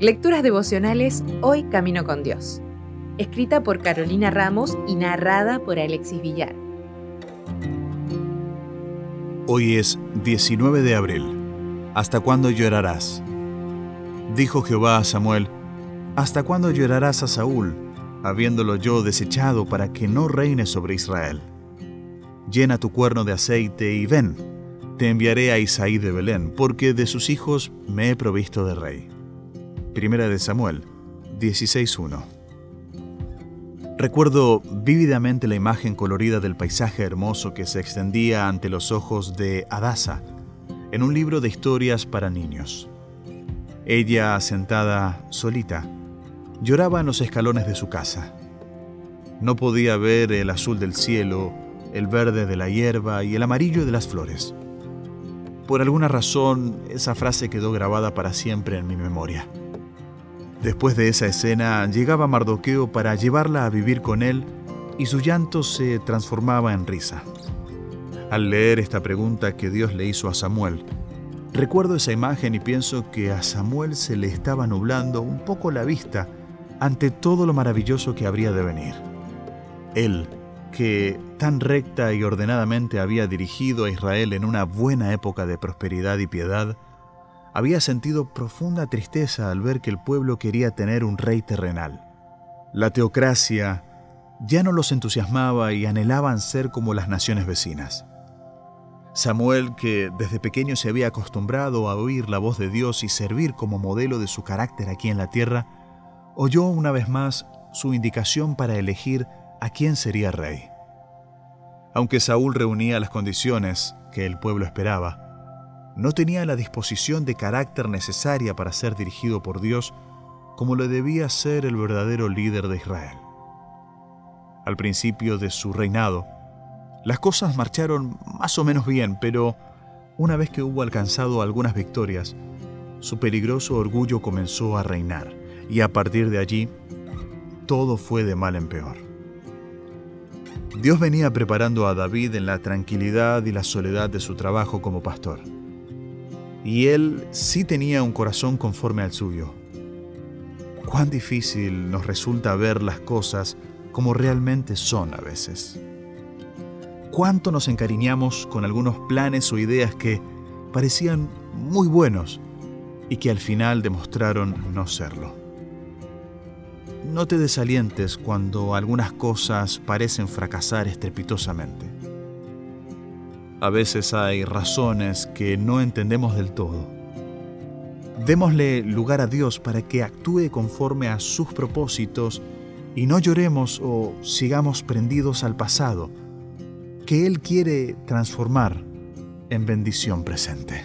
Lecturas devocionales Hoy Camino con Dios. Escrita por Carolina Ramos y narrada por Alexis Villar. Hoy es 19 de abril. ¿Hasta cuándo llorarás? Dijo Jehová a Samuel, ¿Hasta cuándo llorarás a Saúl, habiéndolo yo desechado para que no reine sobre Israel? Llena tu cuerno de aceite y ven, te enviaré a Isaí de Belén, porque de sus hijos me he provisto de rey. Primera de Samuel 16.1 Recuerdo vívidamente la imagen colorida del paisaje hermoso que se extendía ante los ojos de Adasa en un libro de historias para niños. Ella, sentada solita, lloraba en los escalones de su casa. No podía ver el azul del cielo, el verde de la hierba y el amarillo de las flores. Por alguna razón, esa frase quedó grabada para siempre en mi memoria. Después de esa escena, llegaba Mardoqueo para llevarla a vivir con él y su llanto se transformaba en risa. Al leer esta pregunta que Dios le hizo a Samuel, recuerdo esa imagen y pienso que a Samuel se le estaba nublando un poco la vista ante todo lo maravilloso que habría de venir. Él, que tan recta y ordenadamente había dirigido a Israel en una buena época de prosperidad y piedad, había sentido profunda tristeza al ver que el pueblo quería tener un rey terrenal. La teocracia ya no los entusiasmaba y anhelaban ser como las naciones vecinas. Samuel, que desde pequeño se había acostumbrado a oír la voz de Dios y servir como modelo de su carácter aquí en la tierra, oyó una vez más su indicación para elegir a quién sería rey. Aunque Saúl reunía las condiciones que el pueblo esperaba, no tenía la disposición de carácter necesaria para ser dirigido por Dios como lo debía ser el verdadero líder de Israel. Al principio de su reinado, las cosas marcharon más o menos bien, pero una vez que hubo alcanzado algunas victorias, su peligroso orgullo comenzó a reinar y a partir de allí todo fue de mal en peor. Dios venía preparando a David en la tranquilidad y la soledad de su trabajo como pastor. Y él sí tenía un corazón conforme al suyo. Cuán difícil nos resulta ver las cosas como realmente son a veces. Cuánto nos encariñamos con algunos planes o ideas que parecían muy buenos y que al final demostraron no serlo. No te desalientes cuando algunas cosas parecen fracasar estrepitosamente. A veces hay razones que no entendemos del todo. Démosle lugar a Dios para que actúe conforme a sus propósitos y no lloremos o sigamos prendidos al pasado, que Él quiere transformar en bendición presente.